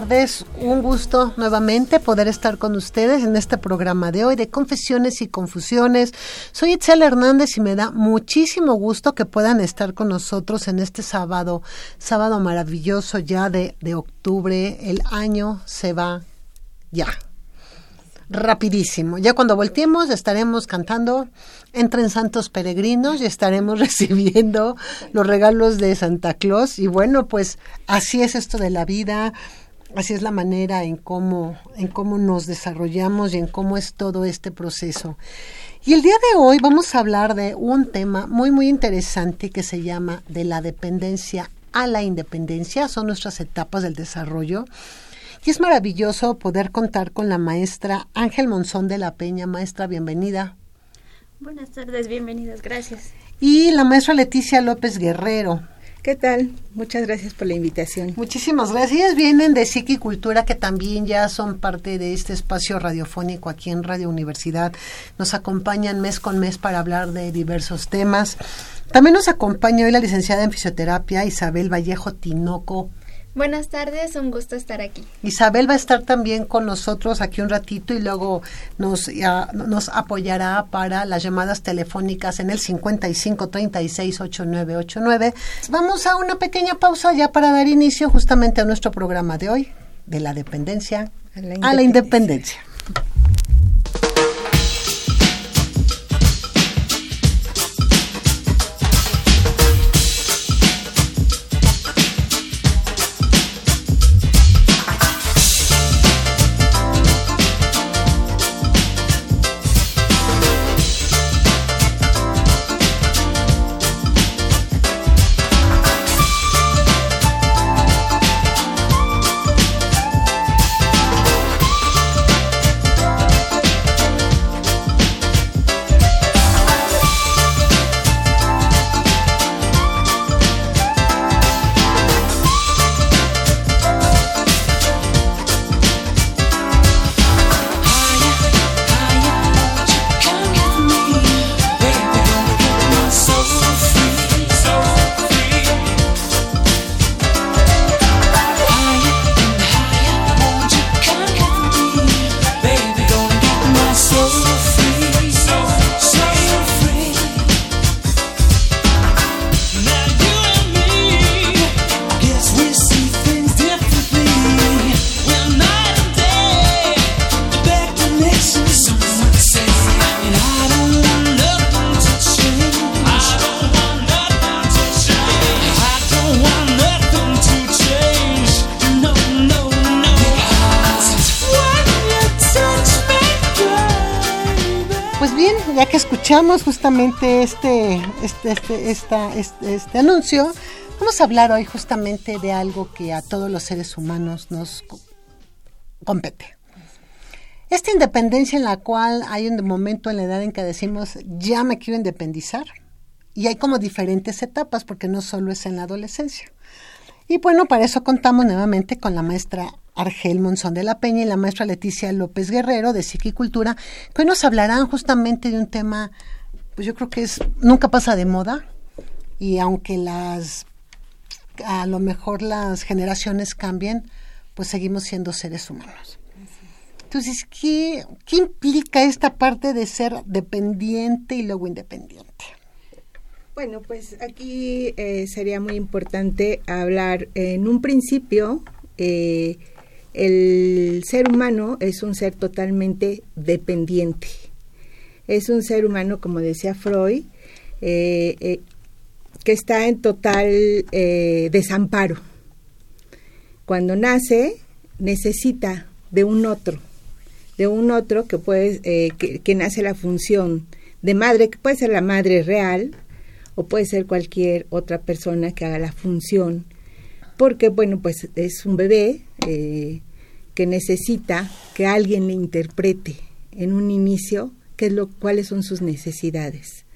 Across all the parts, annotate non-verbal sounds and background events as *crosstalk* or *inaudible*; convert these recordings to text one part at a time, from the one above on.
Tardes, un gusto nuevamente poder estar con ustedes en este programa de hoy de Confesiones y Confusiones. Soy Itzel Hernández y me da muchísimo gusto que puedan estar con nosotros en este sábado, sábado maravilloso ya de, de octubre. El año se va ya, rapidísimo. Ya cuando volteemos estaremos cantando Entren Santos Peregrinos y estaremos *laughs* recibiendo los regalos de Santa Claus. Y bueno, pues así es esto de la vida así es la manera en cómo, en cómo nos desarrollamos y en cómo es todo este proceso. Y el día de hoy vamos a hablar de un tema muy, muy interesante que se llama de la dependencia a la independencia. Son nuestras etapas del desarrollo. Y es maravilloso poder contar con la maestra Ángel Monzón de la Peña. Maestra, bienvenida. Buenas tardes, bienvenidas, gracias. Y la maestra Leticia López Guerrero. ¿Qué tal? Muchas gracias por la invitación. Muchísimas gracias. Vienen de Cultura que también ya son parte de este espacio radiofónico aquí en Radio Universidad. Nos acompañan mes con mes para hablar de diversos temas. También nos acompaña hoy la licenciada en fisioterapia Isabel Vallejo Tinoco Buenas tardes, un gusto estar aquí. Isabel va a estar también con nosotros aquí un ratito y luego nos, nos apoyará para las llamadas telefónicas en el 55 36 8989. Vamos a una pequeña pausa ya para dar inicio justamente a nuestro programa de hoy, de la dependencia a la independencia. Pues justamente este, este, este, esta, este, este anuncio, vamos a hablar hoy justamente de algo que a todos los seres humanos nos co- compete. Esta independencia en la cual hay un momento en la edad en que decimos, ya me quiero independizar. Y hay como diferentes etapas, porque no solo es en la adolescencia. Y bueno, para eso contamos nuevamente con la maestra Argel Monzón de la Peña y la maestra Leticia López Guerrero de Psiquicultura, que hoy nos hablarán justamente de un tema, pues yo creo que es, nunca pasa de moda, y aunque las, a lo mejor las generaciones cambien, pues seguimos siendo seres humanos. Entonces, ¿qué, qué implica esta parte de ser dependiente y luego independiente? Bueno, pues aquí eh, sería muy importante hablar en un principio, eh, el ser humano es un ser totalmente dependiente. Es un ser humano, como decía Freud, eh, eh, que está en total eh, desamparo. Cuando nace, necesita de un otro, de un otro que puede, que, que nace la función de madre, que puede ser la madre real, o puede ser cualquier otra persona que haga la función, porque bueno, pues es un bebé que necesita que alguien le interprete en un inicio qué es lo, cuáles son sus necesidades,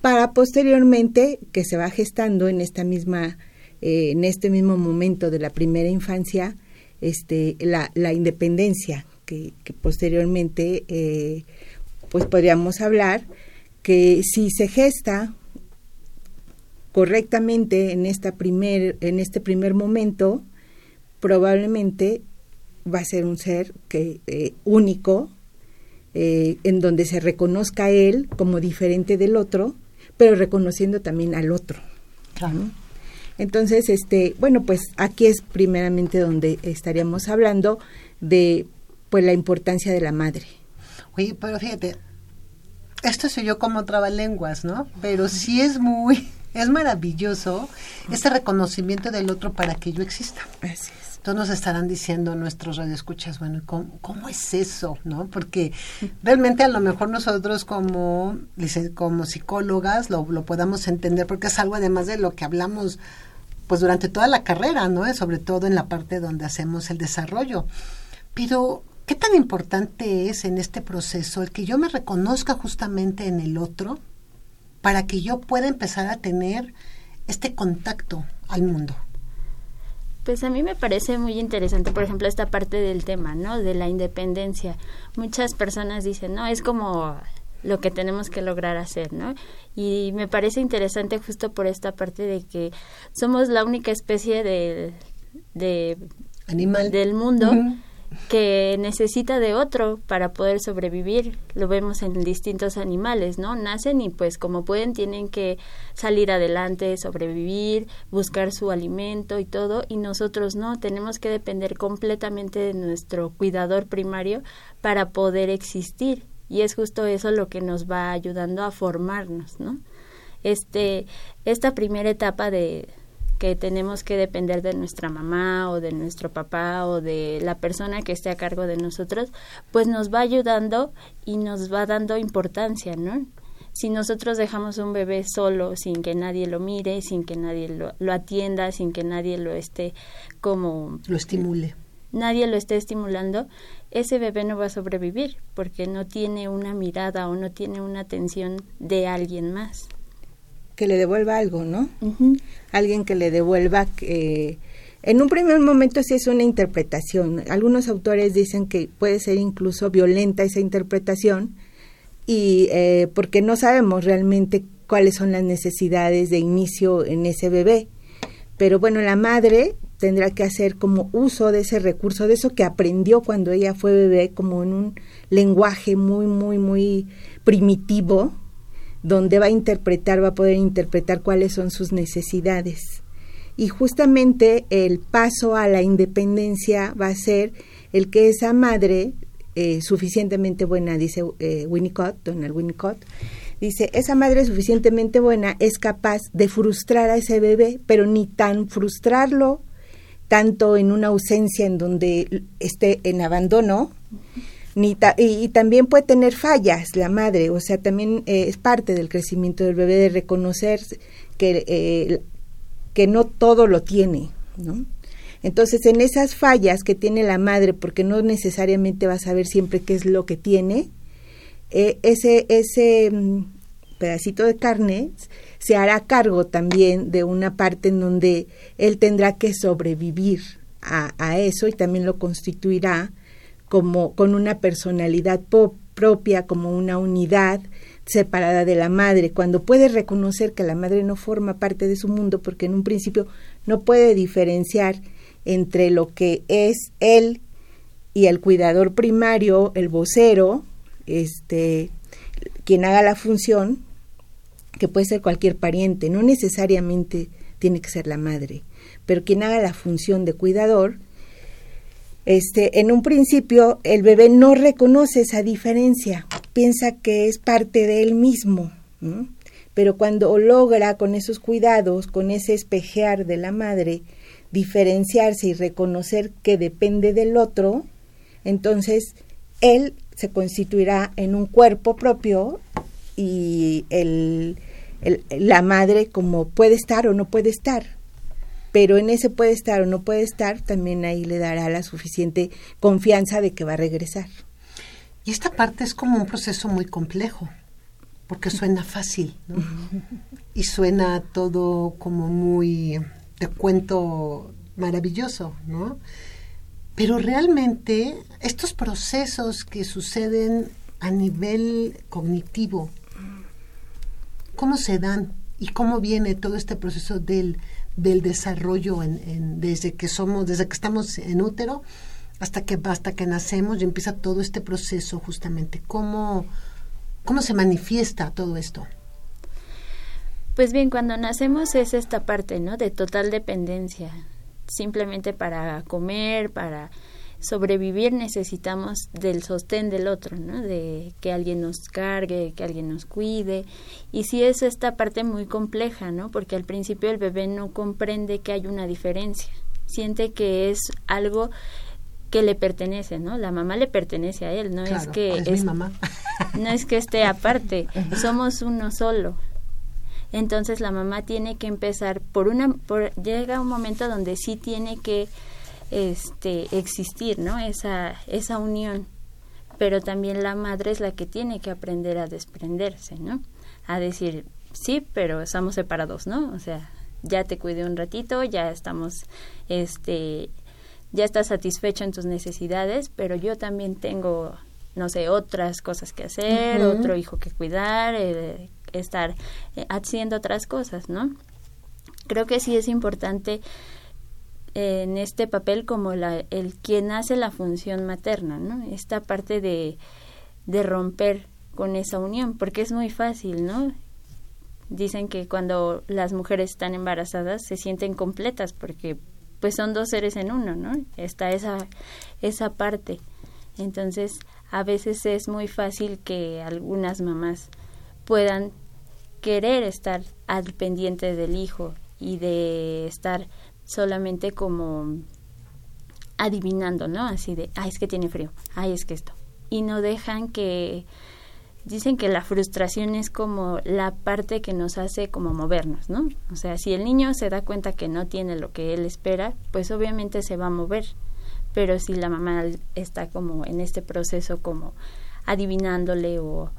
para posteriormente que se va gestando en esta misma, eh, en este mismo momento de la primera infancia, este, la, la independencia que, posteriormente, eh, pues podríamos hablar que si se gesta correctamente en esta primer en este primer momento probablemente va a ser un ser que eh, único eh, en donde se reconozca a él como diferente del otro pero reconociendo también al otro ¿no? entonces este bueno pues aquí es primeramente donde estaríamos hablando de pues la importancia de la madre Oye, pero fíjate, esto soy yo como trabalenguas, ¿no? Pero sí es muy, *laughs* es maravilloso este reconocimiento del otro para que yo exista. Así es. Entonces nos estarán diciendo nuestros radioescuchas, bueno, ¿cómo, ¿cómo es eso? ¿No? Porque realmente a lo mejor nosotros como, como psicólogas lo, lo podamos entender porque es algo además de lo que hablamos pues durante toda la carrera, ¿no? Sobre todo en la parte donde hacemos el desarrollo. Pero, ¿qué tan importante es en este proceso el que yo me reconozca justamente en el otro para que yo pueda empezar a tener este contacto al mundo? Pues a mí me parece muy interesante, por ejemplo, esta parte del tema, ¿no? De la independencia. Muchas personas dicen, no, es como lo que tenemos que lograr hacer, ¿no? Y me parece interesante justo por esta parte de que somos la única especie de, de Animal. del mundo. Que necesita de otro para poder sobrevivir. Lo vemos en distintos animales, ¿no? Nacen y pues como pueden tienen que salir adelante, sobrevivir, buscar su alimento y todo, y nosotros no, tenemos que depender completamente de nuestro cuidador primario para poder existir. Y es justo eso lo que nos va ayudando a formarnos, ¿no? Este, esta primera etapa de, que tenemos que depender de nuestra mamá o de nuestro papá o de la persona que esté a cargo de nosotros, pues nos va ayudando y nos va dando importancia, ¿no? Si nosotros dejamos un bebé solo, sin que nadie lo mire, sin que nadie lo, lo atienda, sin que nadie lo esté como Lo estimule. nadie lo esté estimulando, ese bebé no va a sobrevivir porque no tiene una mirada o no tiene una atención de alguien más. Que le devuelva algo, ¿no? Alguien que le devuelva que en un primer momento sí es una interpretación. Algunos autores dicen que puede ser incluso violenta esa interpretación y eh, porque no sabemos realmente cuáles son las necesidades de inicio en ese bebé. Pero bueno, la madre tendrá que hacer como uso de ese recurso, de eso que aprendió cuando ella fue bebé, como en un lenguaje muy, muy, muy primitivo, donde va a interpretar, va a poder interpretar cuáles son sus necesidades. Y justamente el paso a la independencia va a ser el que esa madre eh, suficientemente buena, dice eh, Winnicott, Donald Winnicott, dice, esa madre suficientemente buena es capaz de frustrar a ese bebé, pero ni tan frustrarlo tanto en una ausencia en donde esté en abandono, Ni y, también puede tener fallas la madre, o sea, también eh, es parte del crecimiento del bebé de reconocer que, eh, que no todo lo tiene, ¿no? Entonces, en esas fallas que tiene la madre, porque no necesariamente va a saber siempre qué es lo que tiene, eh, ese, ese mm, pedacito de carne se hará cargo también de una parte en donde él tendrá que sobrevivir a, a eso y también lo constituirá como con una personalidad propia, como una unidad separada de la madre, cuando puede reconocer que la madre no forma parte de su mundo, porque en un principio no puede diferenciar entre lo que es él y el cuidador primario, el vocero, este, quien haga la función, que puede ser cualquier pariente, no necesariamente tiene que ser la madre, pero quien haga la función de cuidador, este, en un principio el bebé no reconoce esa diferencia, piensa que es parte de él mismo, pero cuando logra con esos cuidados, con ese espejear de la madre, diferenciarse y reconocer que depende del otro, entonces él se constituirá en un cuerpo propio y la madre como puede estar o no puede estar. Pero en ese puede estar o no puede estar, también ahí le dará la suficiente confianza de que va a regresar. Y esta parte es como un proceso muy complejo, porque suena fácil, *laughs* Y suena todo como muy de cuento maravilloso, ¿no? Pero realmente estos procesos que suceden a nivel cognitivo, ¿cómo se dan? ¿Y cómo viene todo este proceso del, del desarrollo en, desde que somos, desde que estamos en útero hasta que, hasta que nacemos y empieza todo este proceso justamente? ¿Cómo, cómo se manifiesta todo esto? Pues bien, cuando nacemos es esta parte, ¿no? De total dependencia. Simplemente para comer, para sobrevivir necesitamos del sostén del otro, ¿no? De que alguien nos cargue, que alguien nos cuide. Y sí es esta parte muy compleja, ¿no? Porque al principio el bebé no comprende que hay una diferencia. Siente que es algo que le pertenece, ¿no? La mamá le pertenece a él, no es que es, mamá. no es que esté aparte, *laughs* somos uno solo entonces la mamá tiene que empezar por una por, llega un momento donde sí tiene que este existir no esa esa unión. Pero también la madre es la que tiene que aprender a desprenderse no a decir sí pero estamos separados no o sea ya te cuidé un ratito ya estamos este ya estás satisfecho en tus necesidades pero yo también tengo no sé otras cosas que hacer otro hijo que cuidar eh, estar eh, haciendo otras cosas, ¿no? Creo que sí es importante en este papel como la, el quien hace la función materna, ¿no? Esta parte de, de romper con esa unión, porque es muy fácil, ¿no? Dicen que cuando las mujeres están embarazadas se sienten completas porque pues son dos seres en uno, ¿no? Está esa, esa parte. Entonces, a veces es muy fácil que algunas mamás puedan querer estar al pendiente del hijo y de estar solamente como adivinando, ¿no? Así de, ay, es que tiene frío, ay, es que esto. Y no dejan que, dicen que la frustración es como la parte que nos hace como movernos, ¿no? O sea, si el niño se da cuenta que no tiene lo que él espera, pues obviamente se va a mover. Pero si la mamá está como en este proceso como adivinándole o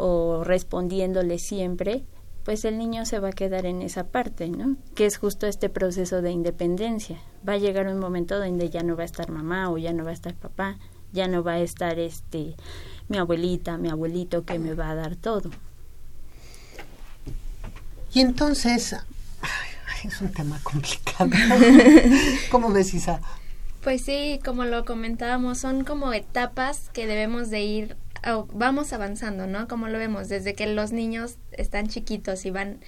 o respondiéndole siempre, pues el niño se va a quedar en esa parte, ¿no? Que es justo este proceso de independencia. Va a llegar un momento donde ya no va a estar mamá o ya no va a estar papá, ya no va a estar este mi abuelita, mi abuelito que me va a dar todo. Y entonces, es un tema complicado. *laughs* ¿Cómo ves, Isa? Pues sí, como lo comentábamos, son como etapas que debemos de ir vamos avanzando, ¿no? Como lo vemos, desde que los niños están chiquitos y van,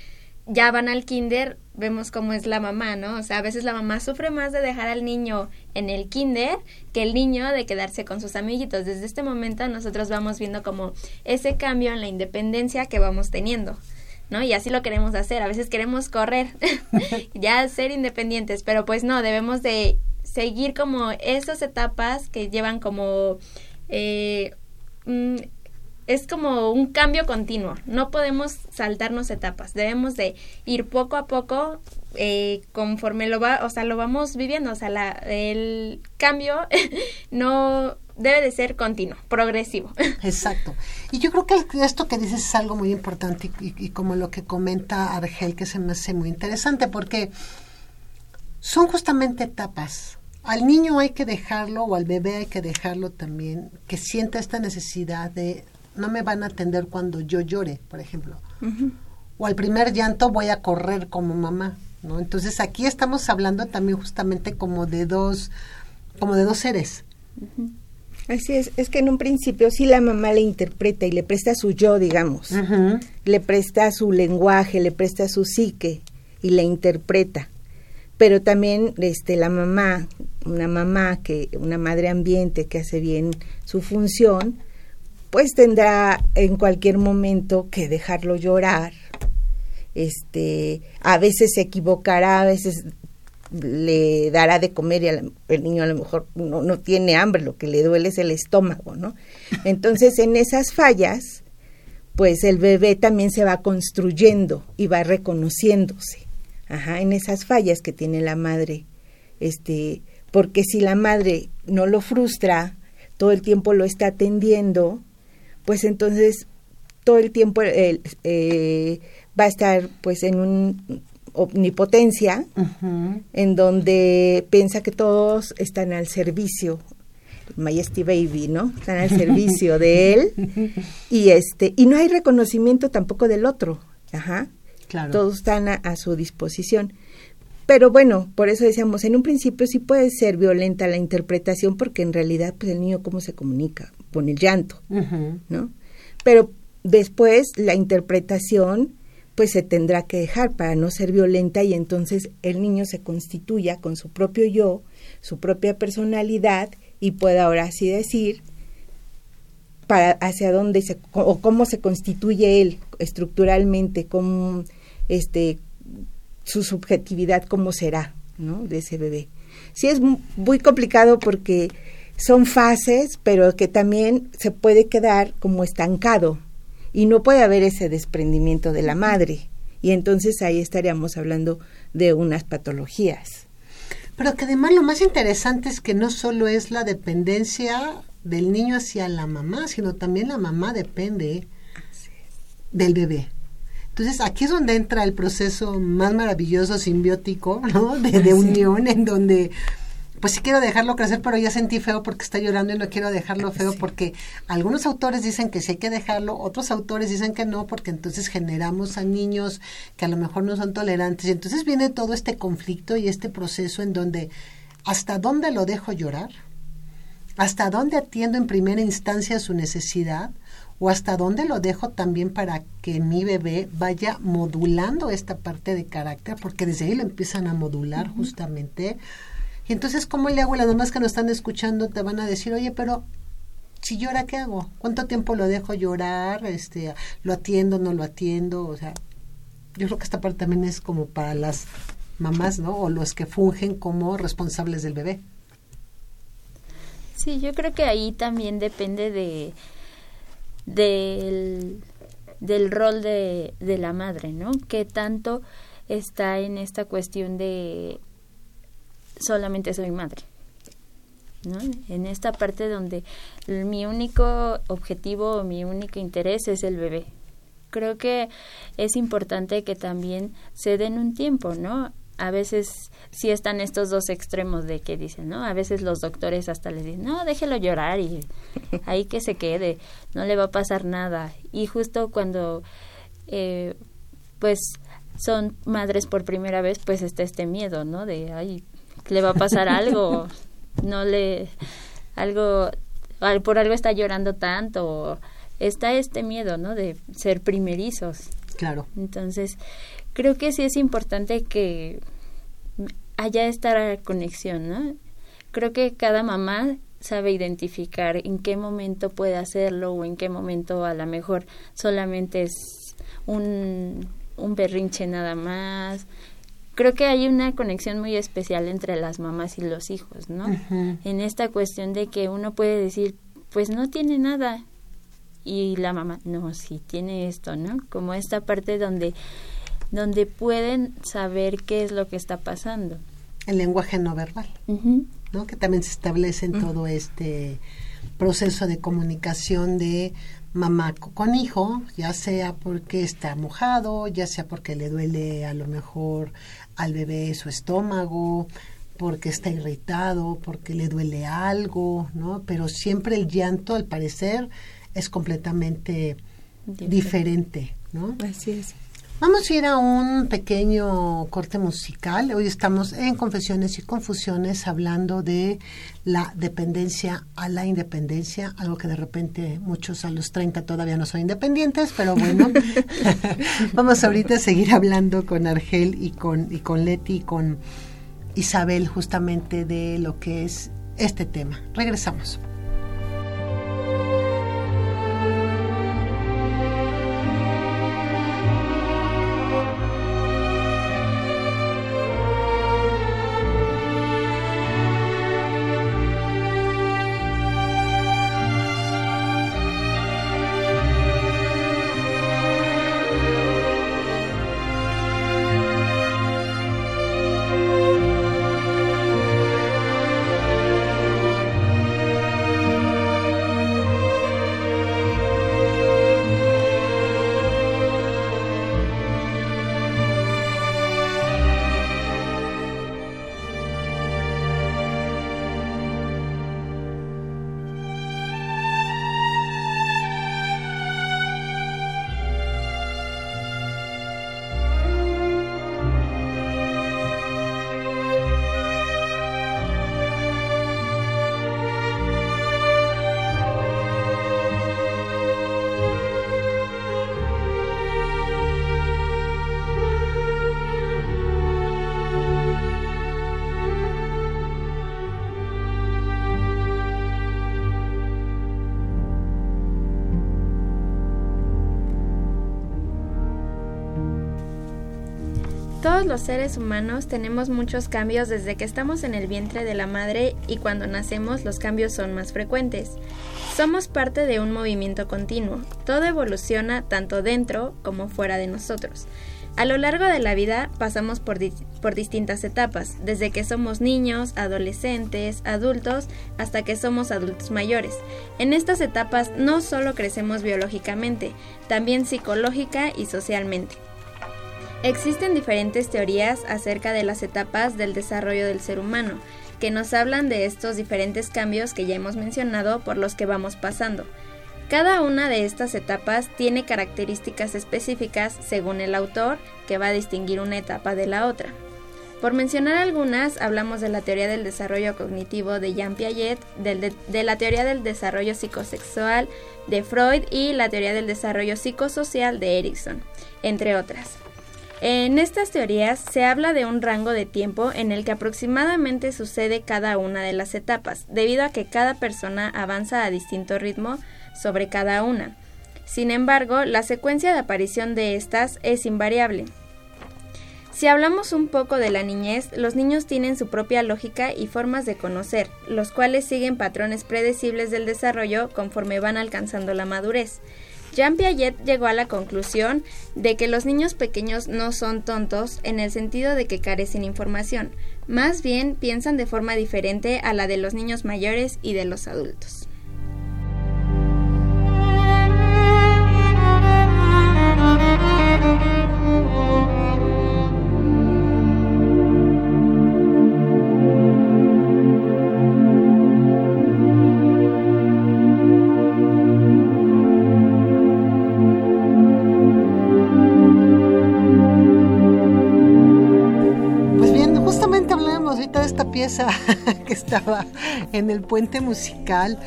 ya van al kinder, vemos cómo es la mamá, ¿no? O sea, a veces la mamá sufre más de dejar al niño en el kinder que el niño de quedarse con sus amiguitos. Desde este momento nosotros vamos viendo como ese cambio en la independencia que vamos teniendo. ¿no? Y así lo queremos hacer. A veces queremos correr, *laughs* ya ser independientes, pero pues no, debemos de seguir como esas etapas que llevan como eh, mm, es como un cambio continuo. No podemos saltarnos etapas. Debemos de ir poco a poco eh, conforme lo va, o sea, lo vamos viviendo. O sea, la, el cambio *laughs* no debe de ser continuo, progresivo. *laughs* Exacto. Y yo creo que esto que dices es algo muy importante y, y como lo que comenta Argel, que se me hace muy interesante, porque son justamente etapas. Al niño hay que dejarlo o al bebé hay que dejarlo también, que sienta esta necesidad de no me van a atender cuando yo llore, por ejemplo. O al primer llanto voy a correr como mamá, ¿no? Entonces aquí estamos hablando también justamente como de dos, como de dos seres. Así es, es que en un principio sí la mamá le interpreta y le presta su yo, digamos, le presta su lenguaje, le presta su psique y le interpreta. Pero también este, la mamá, una mamá que, una madre ambiente que hace bien su función, pues tendrá en cualquier momento que dejarlo llorar. Este, a veces se equivocará, a veces le dará de comer y el niño a lo mejor no, no tiene hambre, lo que le duele es el estómago, ¿no? Entonces, en esas fallas, pues el bebé también se va construyendo y va reconociéndose, ajá, en esas fallas que tiene la madre, este, porque si la madre no lo frustra, todo el tiempo lo está atendiendo, pues entonces todo el tiempo eh, eh, va a estar pues en un omnipotencia en donde piensa que todos están al servicio. Majesty Baby, ¿no? Están al servicio de él. *laughs* Y este y no hay reconocimiento tampoco del otro, ajá. Claro. Todos están a, a, su disposición. Pero bueno, por eso decíamos, en un principio sí puede ser violenta la interpretación porque en realidad pues el niño cómo se comunica con el llanto, ¿no? Pero después la interpretación pues se tendrá que dejar para no ser violenta y entonces el niño se constituya con su propio yo, su propia personalidad y pueda ahora así decir para hacia dónde se o cómo se constituye él estructuralmente, cómo este su subjetividad cómo será, ¿no? de ese bebé. Sí es muy complicado porque son fases, pero que también se puede quedar como estancado y no puede haber ese desprendimiento de la madre. Y entonces ahí estaríamos hablando de unas patologías. Pero que además lo más interesante es que no solo es la dependencia del niño hacia la mamá, sino también la mamá depende del bebé. Entonces aquí es donde entra el proceso más maravilloso, simbiótico, ¿no? De, de unión, en donde pues sí quiero dejarlo crecer, pero ya sentí feo porque está llorando y no quiero dejarlo feo porque algunos autores dicen que sí hay que dejarlo, otros autores dicen que no, porque entonces generamos a niños que a lo mejor no son tolerantes. Y entonces viene todo este conflicto y este proceso en donde hasta dónde lo dejo llorar, hasta dónde atiendo en primera instancia su necesidad, o hasta dónde lo dejo también para que mi bebé vaya modulando esta parte de carácter, porque desde ahí lo empiezan a modular justamente y entonces, ¿cómo le hago? Las mamás que nos están escuchando te van a decir, oye, pero si llora, ¿qué hago? ¿Cuánto tiempo lo dejo llorar? Este, ¿Lo atiendo, no lo atiendo? O sea, yo creo que esta parte también es como para las mamás, ¿no? O los que fungen como responsables del bebé. Sí, yo creo que ahí también depende de del, del rol de, de la madre, ¿no? Que tanto está en esta cuestión de solamente soy madre. ¿no? En esta parte donde mi único objetivo, mi único interés es el bebé. Creo que es importante que también se den un tiempo, ¿no? A veces sí están estos dos extremos de que dicen, ¿no? A veces los doctores hasta les dicen, no, déjelo llorar y ahí que se quede, no le va a pasar nada. Y justo cuando, eh, pues, son madres por primera vez, pues está este miedo, ¿no? De, ay, le va a pasar algo, no le, algo, por algo está llorando tanto, está este miedo, ¿no? De ser primerizos. Claro. Entonces, creo que sí es importante que haya esta conexión, ¿no? Creo que cada mamá sabe identificar en qué momento puede hacerlo o en qué momento a lo mejor solamente es un, un berrinche nada más, creo que hay una conexión muy especial entre las mamás y los hijos, ¿no? En esta cuestión de que uno puede decir, pues no tiene nada. Y la mamá, no, sí tiene esto, ¿no? Como esta parte donde, donde pueden saber qué es lo que está pasando. El lenguaje no verbal, ¿no? Que también se establece en todo este proceso de comunicación de mamá con hijo, ya sea porque está mojado, ya sea porque le duele a lo mejor al bebé su estómago, porque está irritado, porque le duele algo, ¿no? Pero siempre el llanto, al parecer, es completamente diferente, ¿no? Así es. Vamos a ir a un pequeño corte musical. Hoy estamos en Confesiones y Confusiones hablando de la dependencia a la independencia, algo que de repente muchos a los 30 todavía no son independientes, pero bueno, *laughs* *laughs* vamos ahorita a seguir hablando con Argel y con, y con Leti y con Isabel justamente de lo que es este tema. Regresamos. Todos los seres humanos tenemos muchos cambios desde que estamos en el vientre de la madre y cuando nacemos los cambios son más frecuentes. Somos parte de un movimiento continuo, todo evoluciona tanto dentro como fuera de nosotros. A lo largo de la vida pasamos por, por, distintas etapas, desde que somos niños, adolescentes, adultos, hasta que somos adultos mayores. En estas etapas no solo crecemos biológicamente, también psicológica y socialmente. Existen diferentes teorías acerca de las etapas del desarrollo del ser humano, que nos hablan de estos diferentes cambios que ya hemos mencionado por los que vamos pasando. Cada una de estas etapas tiene características específicas según el autor que va a distinguir una etapa de la otra. Por mencionar algunas, hablamos de la teoría del desarrollo cognitivo de Jean Piaget, de, la teoría del desarrollo psicosexual de Freud y la teoría del desarrollo psicosocial de Erickson, entre otras. En estas teorías se habla de un rango de tiempo en el que aproximadamente sucede cada una de las etapas, debido a que cada persona avanza a distinto ritmo sobre cada una. Sin embargo, la secuencia de aparición de estas es invariable. Si hablamos un poco de la niñez, los niños tienen su propia lógica y formas de conocer, los cuales siguen patrones predecibles del desarrollo conforme van alcanzando la madurez. Jean Piaget llegó a la conclusión de que los niños pequeños no son tontos en el sentido de que carecen información, más bien piensan de forma diferente a la de los niños mayores y de los adultos. *laughs* que estaba en el puente musical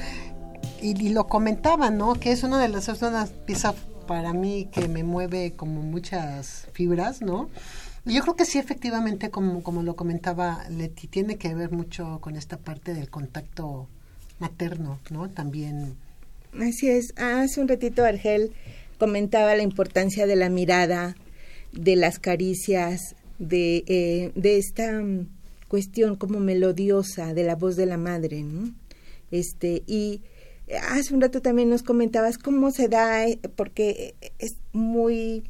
y, lo comentaba, ¿no? Que es una de las es pieza para mí que me mueve como muchas fibras, ¿no? Y yo creo que sí, efectivamente, como, como lo comentaba Leti, tiene que ver mucho con esta parte del contacto materno, ¿no? También. Así es. Hace un ratito Argel comentaba la importancia de la mirada, de las caricias, de, eh, de esta cuestión como melodiosa de la voz de la madre. Este, y hace un rato también nos comentabas cómo se da, eh, porque es muy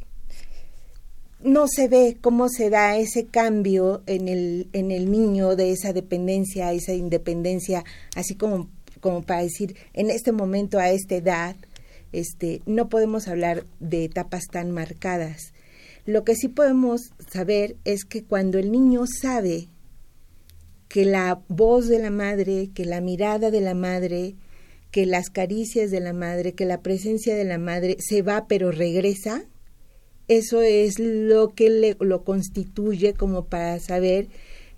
no se ve cómo se da ese cambio en el, en el niño de esa dependencia esa independencia, así como, como para decir, en este momento, a esta edad, este, no podemos hablar de etapas tan marcadas. Lo que sí podemos saber es que cuando el niño sabe que la voz de la madre, que la mirada de la madre, que las caricias de la madre, que la presencia de la madre se va pero regresa, eso es lo que le, lo constituye como para saber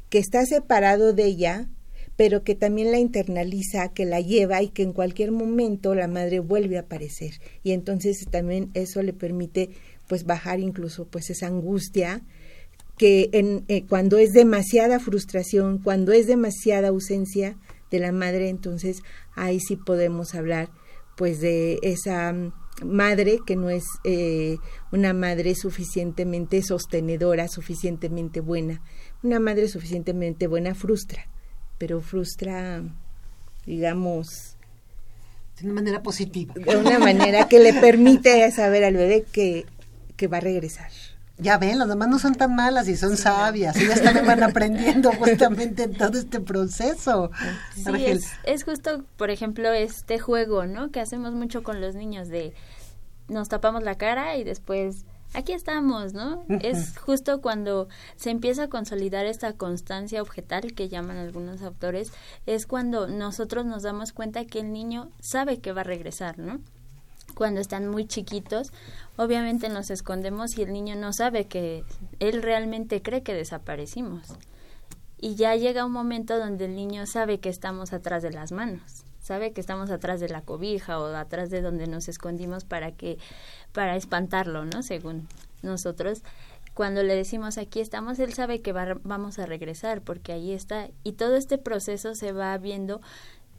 que está separado de ella, pero que también la internaliza, que la lleva y que en cualquier momento la madre vuelve a aparecer. Y entonces también eso le permite pues bajar incluso pues esa angustia que en, eh, cuando es demasiada frustración, cuando es demasiada ausencia de la madre, entonces ahí sí podemos hablar pues de esa madre que no es eh, una madre suficientemente sostenedora, suficientemente buena. Una madre suficientemente buena frustra, pero frustra, digamos... De una manera positiva. De una manera que le permite saber al bebé que, que va a regresar. Ya ven, las demás no son tan malas y son sabias, ellas también van aprendiendo justamente en todo este proceso. Sí, es, es, justo, por ejemplo, este juego, ¿no? Que hacemos mucho con los niños de nos tapamos la cara y después aquí estamos, ¿no? Es justo cuando se empieza a consolidar esta constancia objetal que llaman algunos autores, es cuando nosotros nos damos cuenta que el niño sabe que va a regresar, ¿no? Cuando están muy chiquitos, obviamente nos escondemos y el niño no sabe que él realmente cree que desaparecimos. Y ya llega un momento donde el niño sabe que estamos atrás de las manos, sabe que estamos atrás de la cobija o atrás de donde nos escondimos para que para espantarlo, ¿no? Según nosotros cuando le decimos aquí estamos, él sabe que vamos a regresar porque ahí está y todo este proceso se va viendo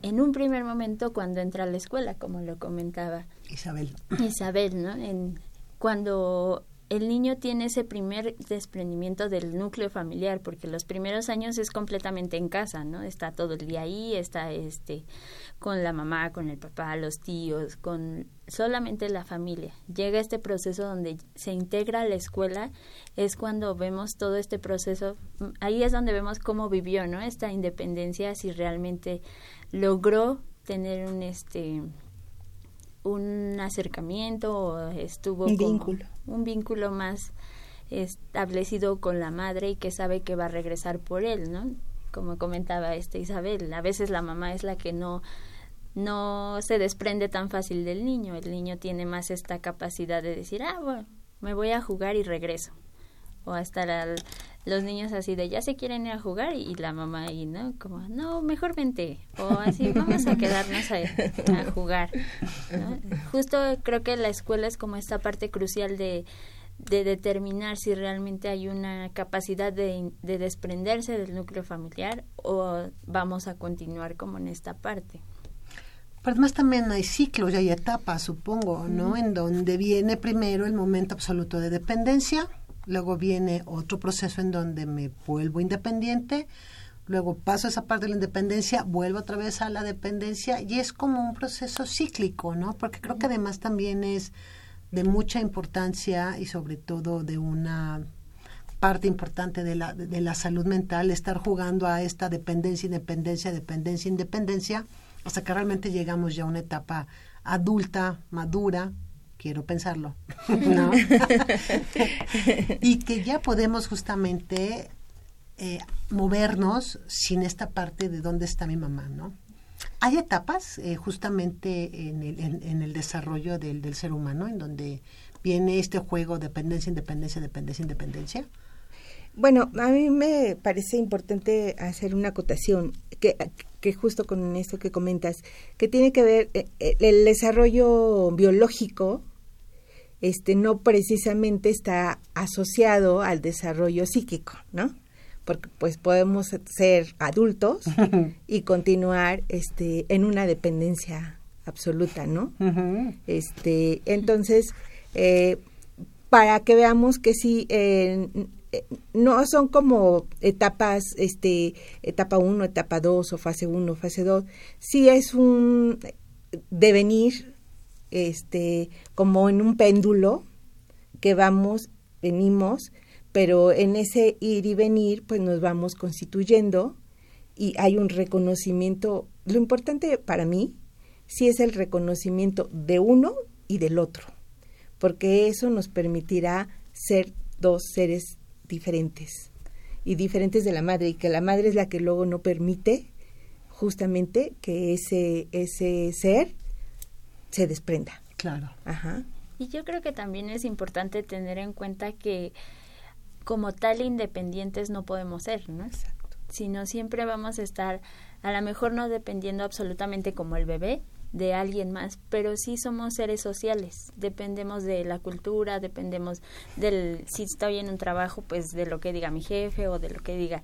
en un primer momento cuando entra a la escuela, como lo comentaba Isabel. Isabel, ¿no? En, cuando el niño tiene ese primer desprendimiento del núcleo familiar, porque los primeros años es completamente en casa, ¿no? Está todo el día ahí, está este con la mamá, con el papá, los tíos, con solamente la familia. Llega este proceso donde se integra a la escuela, es cuando vemos todo este proceso, ahí es donde vemos cómo vivió, ¿no? Esta independencia, si realmente logró tener un este un acercamiento o estuvo un vínculo. un vínculo más establecido con la madre y que sabe que va a regresar por él no como comentaba este Isabel a veces la mamá es la que no no se desprende tan fácil del niño. El niño tiene más esta capacidad de decir ah bueno me voy a jugar y regreso o hasta la, los niños así de ya se quieren ir a jugar y, la mamá ahí, ¿no? Como, no, mejor vente. O así, *laughs* vamos a quedarnos a, jugar. Justo creo que la escuela es como esta parte crucial de, de determinar si realmente hay una capacidad de, de desprenderse del núcleo familiar o vamos a continuar como en esta parte. Pero además también hay ciclos y hay etapas, supongo, ¿no? En donde viene primero el momento absoluto de dependencia, luego viene otro proceso en donde me vuelvo independiente, luego paso esa parte de la independencia, vuelvo otra vez a la dependencia y es como un proceso cíclico, ¿no? Porque creo que además también es de mucha importancia y sobre todo de una parte importante de la, de la salud mental, estar jugando a esta dependencia, independencia, dependencia, independencia, hasta que realmente llegamos ya a una etapa adulta, madura, quiero pensarlo, *laughs* ¿no? *laughs* y que ya podemos justamente eh, movernos sin esta parte de dónde está mi mamá, ¿no? Hay etapas eh, justamente en el, en, el desarrollo del, del, ser humano en donde viene este juego dependencia, independencia, dependencia, independencia. Bueno, a mí me parece importante hacer una acotación que, que justo con esto que comentas, que tiene que ver eh, el desarrollo biológico este no precisamente está asociado al desarrollo psíquico, ¿no? Porque pues podemos ser adultos *laughs* y continuar este en una dependencia absoluta, ¿no? Este, entonces eh, para que veamos que sí eh, no son como etapas, este, etapa 1, etapa 2 o fase 1, fase 2, sí es un devenir este como en un péndulo que vamos, venimos, pero en ese ir y venir pues nos vamos constituyendo y hay un reconocimiento, lo importante para mí sí es el reconocimiento de uno y del otro, porque eso nos permitirá ser dos seres diferentes y diferentes de la madre y que la madre es la que luego no permite justamente que ese ese ser se desprenda. Claro. Ajá. Y yo creo que también es importante tener en cuenta que como tal independientes no podemos ser, ¿no? Exacto. Sino siempre vamos a estar, a lo mejor no dependiendo absolutamente como el bebé de alguien más, pero sí somos seres sociales, dependemos de la cultura, dependemos del, si estoy en un trabajo, pues de lo que diga mi jefe o de lo que diga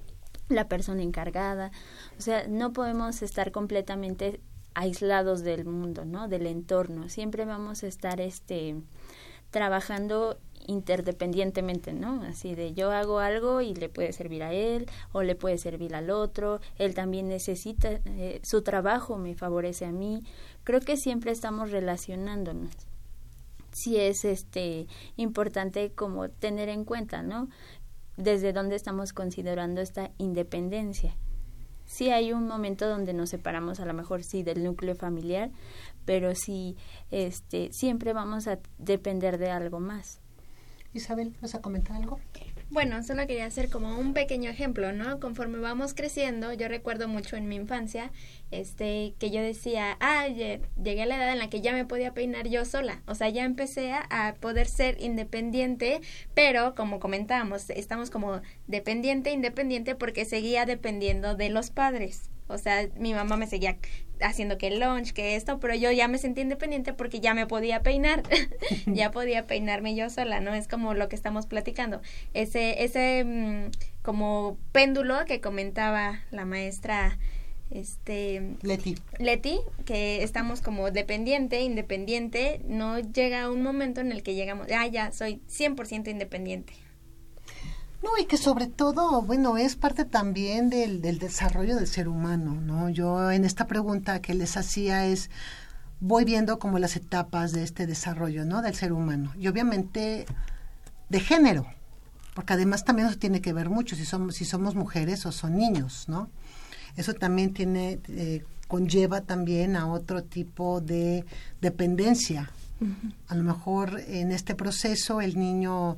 la persona encargada, o sea, no podemos estar completamente aislados del mundo, ¿no? Del entorno. Siempre vamos a estar este trabajando interdependientemente, ¿no? Así de yo hago algo y le puede servir a él o le puede servir al otro, él también necesita, eh, su trabajo me favorece a mí. Creo que siempre estamos relacionándonos. Sí es este importante como tener en cuenta, ¿no? Desde dónde estamos considerando esta independencia sí hay un momento donde nos separamos a lo mejor sí del núcleo familiar, pero sí este siempre vamos a depender de algo más. Isabel, ¿vas a comentar algo? Bueno, solo quería hacer como un pequeño ejemplo, ¿no? Conforme vamos creciendo, yo recuerdo mucho en mi infancia, este, que yo decía, ah, llegué a la edad en la que ya me podía peinar yo sola, o sea, ya empecé a poder ser independiente, pero como comentábamos, estamos como dependiente, independiente, porque seguía dependiendo de los padres. O sea, mi mamá me seguía haciendo que el lunch, que esto, pero yo ya me sentí independiente porque ya me podía peinar, *laughs* ya podía peinarme yo sola, ¿no? Es como lo que estamos platicando. Ese, ese mm, como péndulo que comentaba la maestra este Leti. Leti, que estamos como dependiente, independiente, no llega un momento en el que llegamos, ah, ya soy 100% independiente. No, y que sobre todo, bueno, es parte también del, del desarrollo del ser humano, ¿no? Yo en esta pregunta que les hacía es, voy viendo como las etapas de este desarrollo, ¿no? Del ser humano. Y obviamente de género, porque además también eso tiene que ver mucho si somos, si somos mujeres o son niños, ¿no? Eso también tiene, eh, conlleva también a otro tipo de dependencia. A lo mejor en este proceso el niño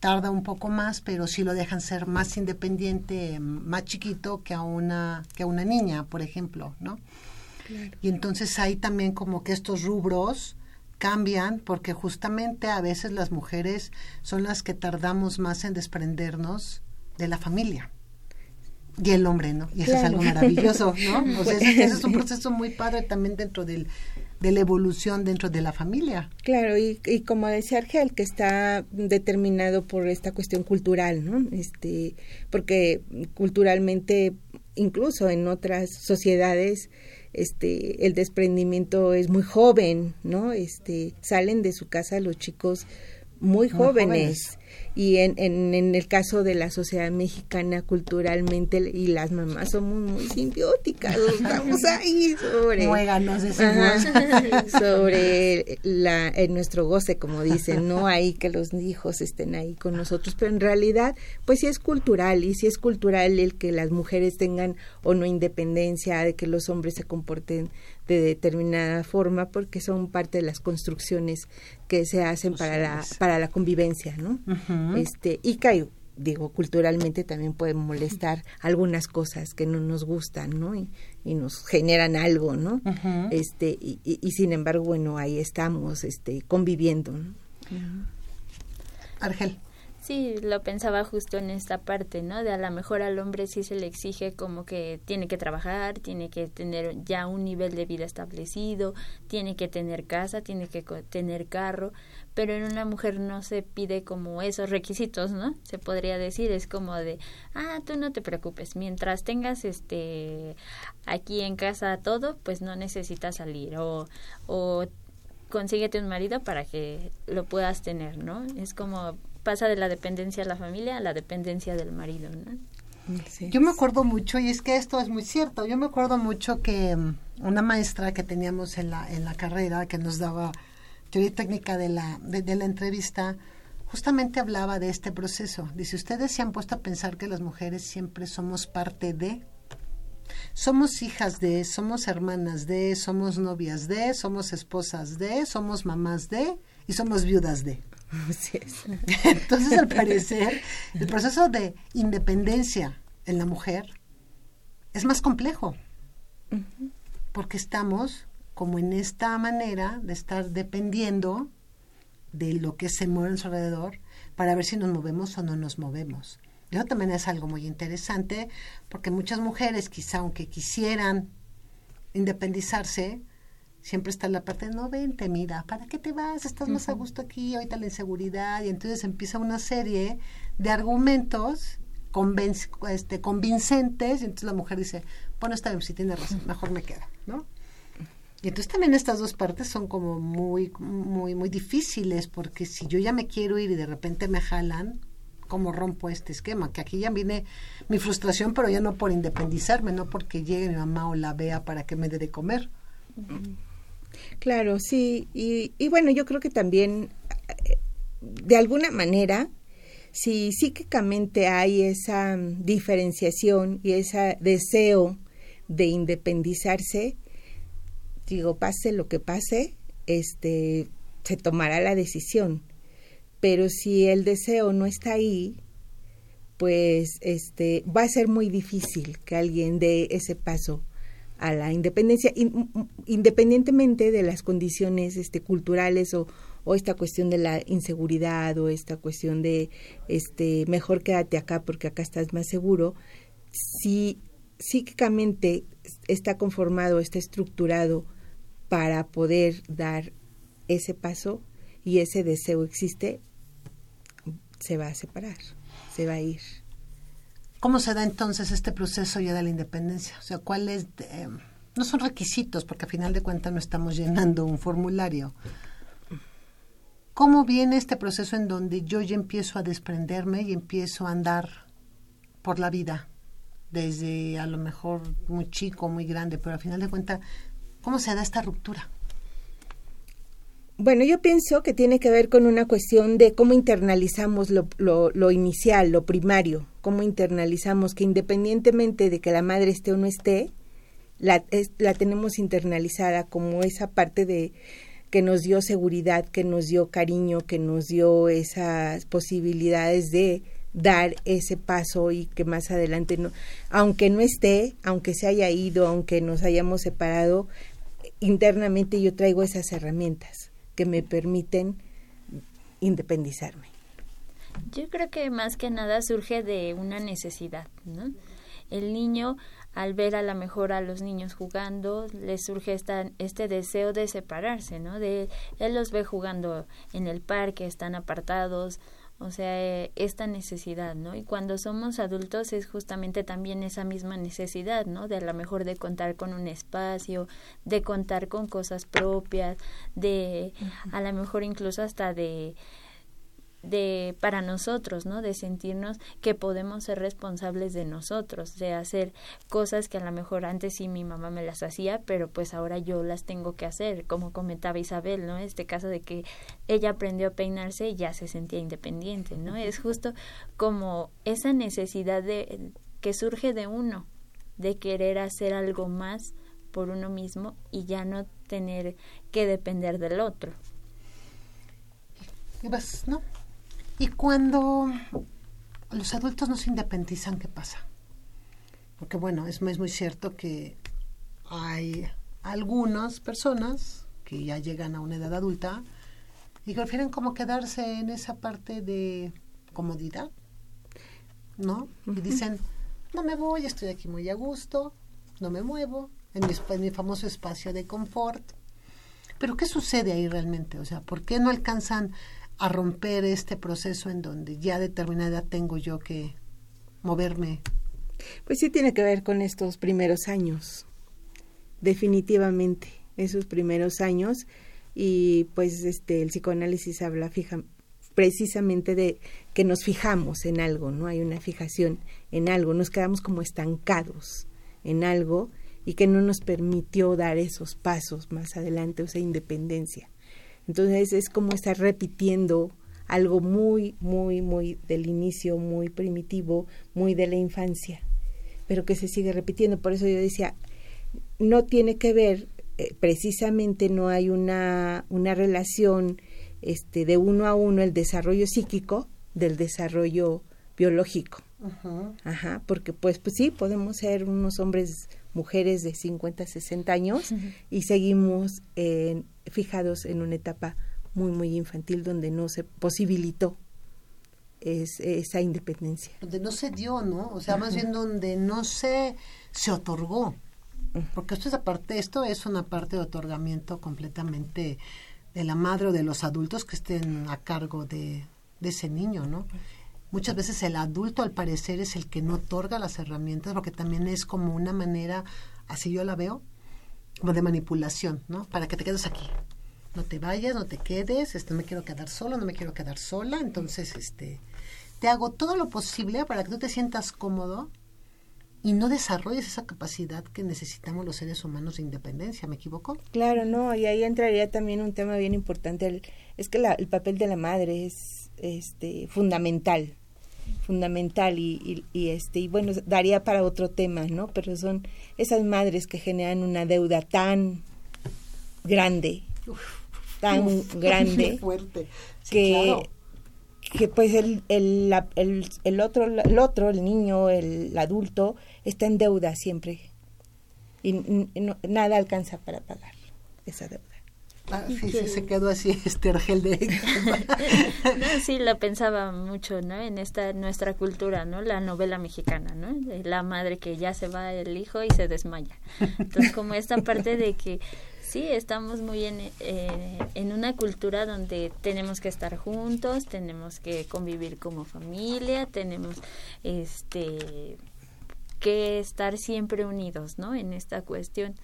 tarda un poco más, pero sí lo dejan ser más independiente, más chiquito que a una que a una niña, por ejemplo, ¿no? Y entonces hay también como que estos rubros cambian porque justamente a veces las mujeres son las que tardamos más en desprendernos de la familia. Y el hombre, ¿no? Y eso es algo maravilloso, ¿no? *laughs* O sea, ese es un proceso muy padre también dentro del, de la evolución dentro de la familia. Claro, y, y como decía Argel, que está determinado por esta cuestión cultural, ¿no? Este, porque culturalmente, incluso en otras sociedades, este, el desprendimiento es muy joven, ¿no? Este, salen de su casa los chicos muy, jóvenes y en, en, en, el caso de la sociedad mexicana culturalmente y las mamás somos muy simbióticas estamos ahí sobre *laughs* sobre la en nuestro goce como dicen no hay que los hijos estén ahí con nosotros pero en realidad pues sí es cultural y sí es cultural el que las mujeres tengan o no independencia de que los hombres se comporten de determinada forma porque son parte de las construcciones que se hacen para la para la convivencia no este y que digo culturalmente también pueden molestar algunas cosas que no nos gustan no y, nos generan algo no este y, y, sin embargo bueno ahí estamos este conviviendo ¿no? Argel Sí, lo pensaba justo en esta parte, ¿no? De a lo mejor al hombre sí se le exige como que tiene que trabajar, tiene que tener ya un nivel de vida establecido, tiene que tener casa, tiene que tener carro, pero en una mujer no se pide como esos requisitos, ¿no? Se podría decir, es como de, ah, tú no te preocupes, mientras tengas este aquí en casa todo, pues no necesitas salir o o consíguete un marido para que lo puedas tener, ¿no? Es como pasa de la dependencia de la familia a la dependencia del marido, ¿no? Yo me acuerdo mucho, y es que esto es muy cierto, yo me acuerdo mucho que mm, una maestra que teníamos en la, en la carrera, que nos daba teoría técnica de la, de, la entrevista, justamente hablaba de este proceso. Dice, ustedes se han puesto a pensar que las mujeres siempre somos parte de, somos hijas de, somos hermanas de, somos novias de, somos esposas de, somos mamás de y somos viudas de. *laughs* Entonces, al *laughs* parecer, el proceso de independencia en la mujer es más complejo, porque estamos como en esta manera de estar dependiendo de lo que se mueve en su alrededor para ver si nos movemos o no nos movemos. Eso también es algo muy interesante porque muchas mujeres, quizá aunque quisieran independizarse, siempre está la parte, no vente, mira, ¿para qué te vas? Estás más a gusto aquí, ahorita la inseguridad, y entonces empieza una serie de argumentos este, convincentes, y entonces la mujer dice, bueno, está bien, si tiene razón, mejor me queda, ¿no? Y entonces también estas dos partes son como muy, muy, muy difíciles, porque si yo ya me quiero ir y de repente me jalan, ¿cómo rompo este esquema? Que aquí ya viene mi frustración, pero ya no por independizarme, no porque llegue mi mamá o la vea para que me dé de comer. Claro, sí, y, y bueno, yo creo que también, de alguna manera, si psíquicamente hay esa diferenciación y ese deseo de independizarse, digo, pase lo que pase, este, se tomará la decisión. Pero si el deseo no está ahí, pues este, va a ser muy difícil que alguien dé ese paso a la independencia, independientemente de las condiciones este, culturales o, o, esta cuestión de la inseguridad o esta cuestión de este, mejor quédate acá porque acá estás más seguro, si psíquicamente está conformado, está estructurado para poder dar ese paso y ese deseo existe, se va a separar, se va a ir. ¿Cómo se da entonces este proceso ya de la independencia? O sea, ¿cuáles eh, no son requisitos, porque a final de cuentas no estamos llenando un formulario. ¿Cómo viene este proceso en donde yo ya empiezo a desprenderme y empiezo a andar por la vida? Desde a lo mejor muy chico, muy grande, pero a final de cuentas, ¿cómo se da esta ruptura? Bueno, yo pienso que tiene que ver con una cuestión de cómo internalizamos lo, lo, inicial, lo primario, cómo internalizamos que independientemente de que la madre esté o no esté, la, la tenemos internalizada como esa parte de que nos dio seguridad, que nos dio cariño, que nos dio esas posibilidades de dar ese paso y que más adelante no, aunque no esté, aunque se haya ido, aunque nos hayamos separado, internamente yo traigo esas herramientas que me permiten independizarme. Yo creo que más que nada surge de una necesidad, ¿no? El niño, al ver a la mejor a los niños jugando, le surge esta, este deseo de separarse, ¿no? De, él los ve jugando en el parque, están apartados, o sea, eh, esta necesidad, ¿no? Y cuando somos adultos es justamente también esa misma necesidad, ¿no? De a lo mejor de contar con un espacio, de contar con cosas propias, de a lo mejor incluso hasta de de para nosotros, ¿no? De sentirnos que podemos ser responsables de nosotros, de hacer cosas que a lo mejor antes sí mi mamá me las hacía, pero pues ahora yo las tengo que hacer, como comentaba Isabel, ¿no? Este caso de que ella aprendió a peinarse y ya se sentía independiente, ¿no? Es justo como esa necesidad de que surge de uno, de querer hacer algo más por uno mismo y ya no tener que depender del otro. Y vas, ¿no? Y cuando los adultos no se independizan, ¿qué pasa? Porque bueno, es, es muy cierto que hay algunas personas que ya llegan a una edad adulta y prefieren como quedarse en esa parte de comodidad, ¿no? Y dicen, no me voy, estoy aquí muy a gusto, no me muevo, en mi, en mi famoso espacio de confort. Pero ¿qué sucede ahí realmente? O sea, ¿por qué no alcanzan a romper este proceso en donde ya determinada tengo yo que moverme? Pues sí tiene que ver con estos primeros años, definitivamente, esos primeros años y pues este el psicoanálisis habla fija precisamente de que nos fijamos en algo, ¿no? Hay una fijación en algo, nos quedamos como estancados en algo y que no nos permitió dar esos pasos más adelante, o esa independencia. Entonces es como estar repitiendo algo muy, muy, muy del inicio, muy primitivo, muy de la infancia, pero que se sigue repitiendo. Por eso yo decía, no tiene que ver, eh, precisamente no hay una, una relación este, de uno a uno el desarrollo psíquico del desarrollo biológico. Ajá. porque pues, pues sí, podemos ser unos hombres, mujeres de 50, 60 años y seguimos fijados en una etapa muy, muy infantil donde no se posibilitó es, esa independencia. Donde no se dio, ¿no? O sea, más bien donde no se, se otorgó. Porque esto es aparte, esto es una parte de otorgamiento completamente de la madre o de los adultos que estén a cargo de, de ese niño, ¿no? Muchas veces el adulto al parecer es el que no otorga las herramientas porque también es como una manera, así yo la veo, como de manipulación, ¿no? Para que te quedes aquí. No te vayas, no te quedes, este, no me quiero quedar solo, no me quiero quedar sola, entonces este te hago todo lo posible para que tú te sientas cómodo y no desarrolles esa capacidad que necesitamos los seres humanos de independencia, ¿me equivoco? Claro, no, y ahí entraría también un tema bien importante, es que el papel de la madre es este fundamental, fundamental y, y, este y bueno daría para otro tema, ¿no? Pero son esas madres que generan una deuda tan grande, tan *laughs* grande, fuerte. que que pues el, el, el, el, otro, el otro, el niño, el, adulto, está en deuda siempre. Y nada alcanza para pagar esa deuda. Ah, sí, sí, se quedó así *laughs* este Argel de *laughs* sí la pensaba mucho no en esta nuestra cultura no la novela mexicana no de la madre que ya se va el hijo y se desmaya. Entonces como esta parte de que sí, estamos muy en, eh, en una cultura donde tenemos que estar juntos, tenemos que convivir como familia, tenemos este que estar siempre unidos, ¿no? En esta cuestión,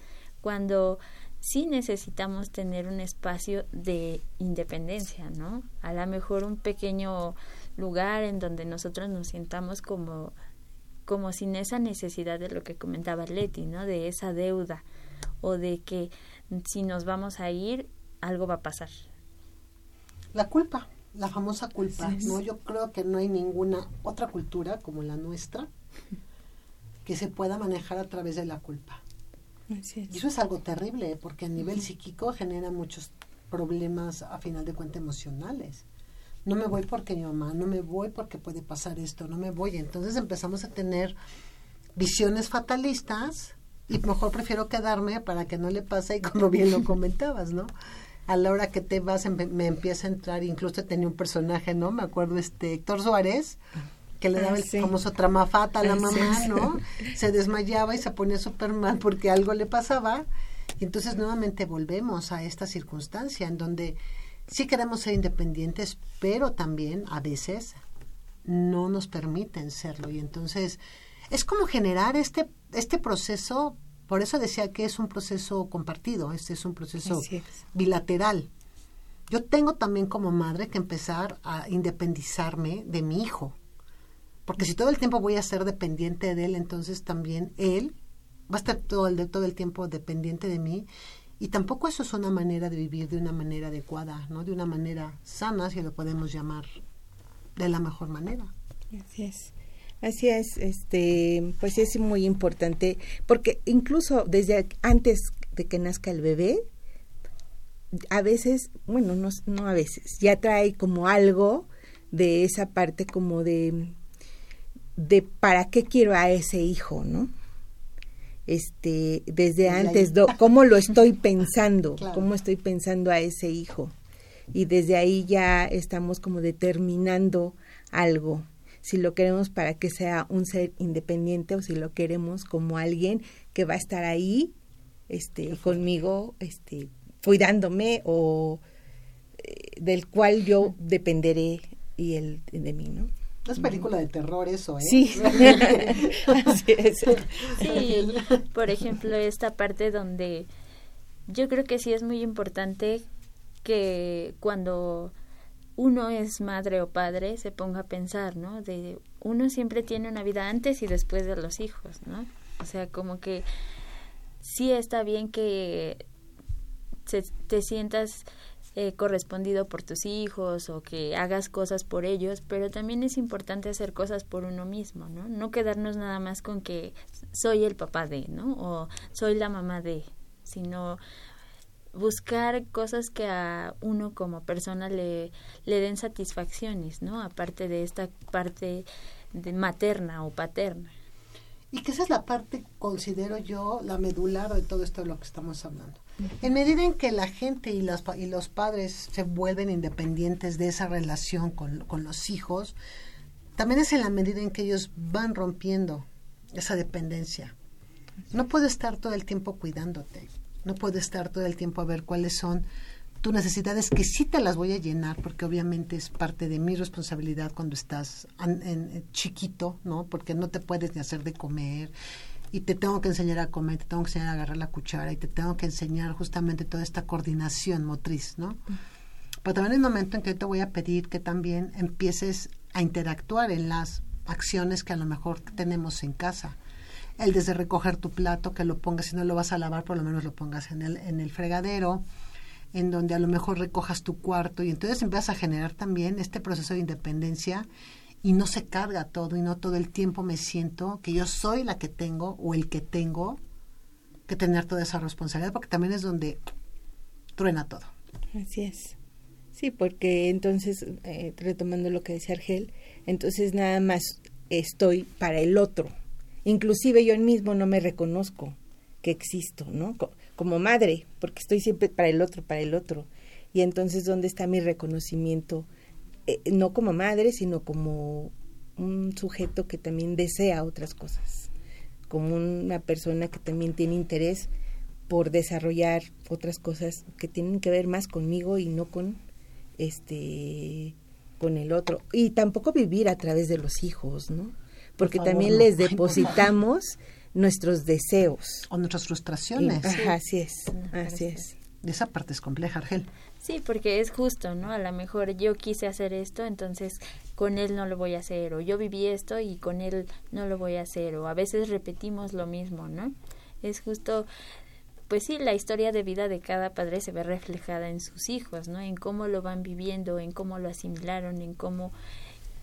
cuando sí necesitamos tener un espacio de independencia, ¿no? A lo mejor un pequeño lugar en donde nosotros nos sientamos como como sin esa necesidad de lo que comentaba Leti, ¿no? De esa deuda o de que si nos vamos a ir, algo va a pasar. La culpa, la famosa culpa, ¿no? Yo creo que no hay ninguna otra cultura como la nuestra que se pueda manejar a través de la culpa. Y eso es algo terrible, porque a nivel psíquico genera muchos problemas, a final de cuentas, emocionales. No me voy porque mi mamá, no me voy porque puede pasar esto, no me voy. Entonces empezamos a tener visiones fatalistas y mejor prefiero quedarme para que no le pase y como bien lo *laughs* comentabas, ¿no? A la hora que te vas me empieza a entrar, incluso tenía un personaje, ¿no? Me acuerdo este Héctor Suárez, que le daba el ah, famoso tramafata a la mamá, ¿no? *laughs* Se desmayaba y se ponía súper mal porque algo le pasaba. Y entonces nuevamente volvemos a esta circunstancia en donde sí queremos ser independientes, pero también a veces no nos permiten serlo. Y entonces es como generar este, este proceso, por eso decía que es un proceso compartido, este es un proceso bilateral. Yo tengo también como madre que empezar a independizarme de mi hijo, porque si todo el tiempo voy a ser dependiente de él, entonces también él va a estar todo el, todo el tiempo dependiente de mí y tampoco eso es una manera de vivir de una manera adecuada, ¿no? De una manera sana, si lo podemos llamar de la mejor manera. Así es. Así es, este, pues es muy importante, porque incluso desde antes de que nazca el bebé, a veces, bueno, no, no a veces, ya trae como algo de esa parte como de, de para qué quiero a ese hijo, ¿no? Este, desde antes, *laughs* cómo lo estoy pensando, cómo estoy pensando a ese hijo. Y desde ahí ya estamos como determinando algo si lo queremos para que sea un ser independiente o si lo queremos como alguien que va a estar ahí este conmigo este cuidándome o eh, del cual yo dependeré y él de mí, ¿no? Es película de terror eso, ¿eh? Sí. *laughs* Sí, por ejemplo, esta parte donde yo creo que sí es muy importante que cuando uno es madre o padre, se ponga a pensar, ¿no? De uno siempre tiene una vida antes y después de los hijos, ¿no? O sea, como que sí está bien que te sientas eh, correspondido por tus hijos o que hagas cosas por ellos, pero también es importante hacer cosas por uno mismo, ¿no? No quedarnos nada más con que soy el papá de, ¿no? O soy la mamá de, sino buscar cosas que a uno como persona le, le den satisfacciones, ¿no? Aparte de esta parte de materna o paterna. Y que esa es la parte, considero yo, la medular de todo esto de lo que estamos hablando. En medida en que la gente y los, y los padres se vuelven independientes de esa relación con, con los hijos, también es en la medida en que ellos van rompiendo esa dependencia. No puedo estar todo el tiempo cuidándote, no puedo estar todo el tiempo a ver cuáles son tus necesidades que sí te las voy a llenar porque obviamente es parte de mi responsabilidad cuando estás en, chiquito, ¿no? Porque no te puedes ni hacer de comer y te tengo que enseñar a comer, te tengo que enseñar a agarrar la cuchara y te tengo que enseñar justamente toda esta coordinación motriz, ¿no? Pero también el momento en que te voy a pedir que también empieces a interactuar en las acciones que a lo mejor tenemos en casa. El desde recoger tu plato, que lo pongas, si no lo vas a lavar, por lo menos lo pongas en el, en el fregadero en donde a lo mejor recojas tu cuarto y entonces empiezas a generar también este proceso de independencia y no se carga todo y no todo el tiempo me siento que yo soy la que tengo o el que tengo que tener toda esa responsabilidad porque también es donde truena todo. Así es. Sí, porque entonces, eh, retomando lo que decía Argel, entonces nada más estoy para el otro. Inclusive yo mismo no me reconozco que existo, ¿no? como madre, porque estoy siempre para el otro, para el otro. Y entonces, ¿dónde está mi reconocimiento? Eh, no como madre, sino como un sujeto que también desea otras cosas, como una persona que también tiene interés por desarrollar otras cosas que tienen que ver más conmigo y no con este con el otro y tampoco vivir a través de los hijos, ¿no? Porque también les *laughs* depositamos nuestros deseos. O nuestras frustraciones. así es, así es. Esa parte es compleja, Argel. Sí, porque es justo, ¿no? A lo mejor yo quise hacer esto, entonces con él no lo voy a hacer, o yo viví esto y con él no lo voy a hacer, o a veces repetimos lo mismo, ¿no? Es justo, pues sí, la historia de vida de cada padre se ve reflejada en sus hijos, ¿no? En cómo lo van viviendo, en cómo lo asimilaron, en cómo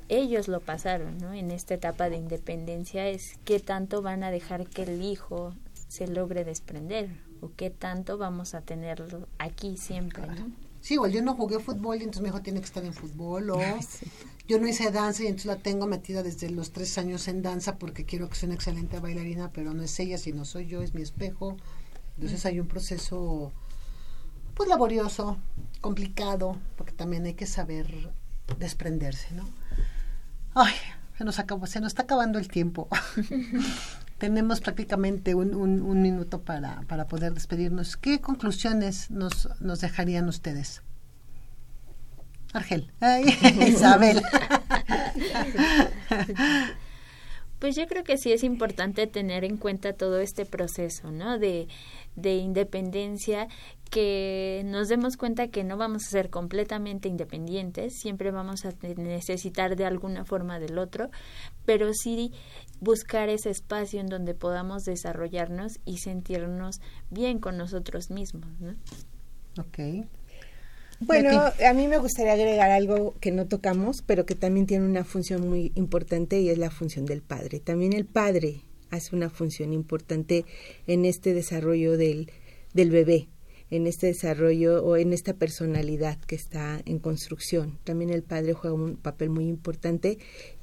ellos lo pasaron, ¿no? En esta etapa de independencia es qué tanto van a dejar que el hijo se logre desprender o qué tanto vamos a tenerlo aquí siempre, ¿no? Sí, igual yo no jugué fútbol y entonces mi hijo tiene que estar en fútbol o *laughs* yo no hice danza y entonces la tengo metida desde los tres años en danza porque quiero que sea una excelente bailarina, pero no es ella, sino soy yo, es mi espejo. Entonces hay un proceso pues laborioso, complicado, porque también hay que saber desprenderse, ¿no? Ay, se nos, acabó, se nos está acabando el tiempo. *laughs* Tenemos prácticamente un, un, minuto para, para, poder despedirnos. ¿Qué conclusiones nos, nos dejarían ustedes? Argel. *laughs* Isabel. Pues yo creo que sí es importante tener en cuenta todo este proceso, ¿no? De, de independencia que nos demos cuenta que no vamos a ser completamente independientes, siempre vamos a necesitar de alguna forma del otro, pero sí buscar ese espacio en donde podamos desarrollarnos y sentirnos bien con nosotros mismos. ¿no? Ok. Bueno, a mí me gustaría agregar algo que no tocamos, pero que también tiene una función muy importante y es la función del padre. También el padre hace una función importante en este desarrollo del, del bebé en este desarrollo o en esta personalidad que está en construcción. También el padre juega un papel muy importante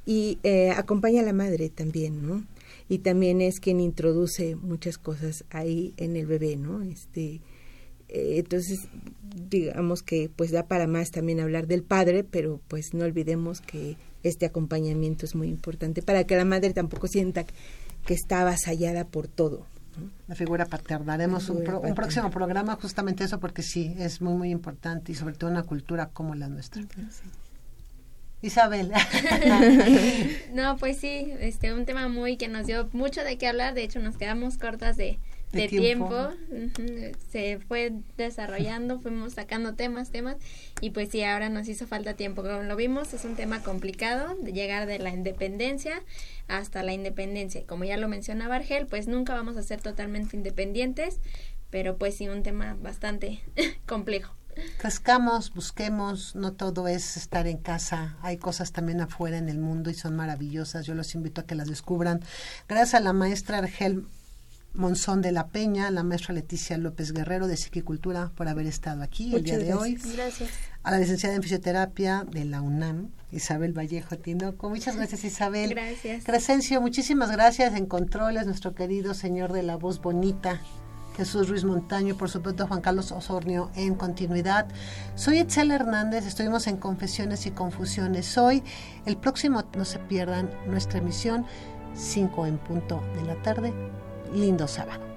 y eh, acompaña a la madre también, ¿no? Y también es quien introduce muchas cosas ahí en el bebé, ¿no? Este, eh, entonces, digamos que pues da para más también hablar del padre, pero pues no olvidemos que este acompañamiento es muy importante para que la madre tampoco sienta que está avasallada por todo, la figura paterna. Haremos un, próximo programa justamente eso porque sí, es muy, muy importante y sobre todo una cultura como la nuestra. Isabel. *laughs* no, pues sí, este un tema muy que nos dio mucho de qué hablar, de hecho nos quedamos cortas de, de, tiempo, se fue desarrollando, fuimos sacando temas, temas, y pues sí, ahora nos hizo falta tiempo. Como lo vimos, es un tema complicado de llegar de la independencia hasta la independencia. Como ya lo mencionaba Argel, pues nunca vamos a ser totalmente independientes, pero pues sí, un tema bastante *laughs* complejo. Crezcamos, busquemos, no todo es estar en casa, hay cosas también afuera en el mundo y son maravillosas, yo los invito a que las descubran. Gracias a la maestra Argel Monzón de la Peña, la maestra Leticia López Guerrero de Psiquicultura por haber estado aquí el día de hoy. Gracias. A la licenciada en fisioterapia de la UNAM, Isabel Vallejo Tinoco. Muchas gracias, Isabel. Gracias. Crescencio, muchísimas gracias en controles, nuestro querido señor de la voz bonita. Jesús Ruiz Montaño, por supuesto Juan Carlos Osornio en continuidad. Soy Etzel Hernández, estuvimos en Confesiones y Confusiones. Hoy, el próximo, no se pierdan nuestra emisión, 5 en punto de la tarde lindo sábado.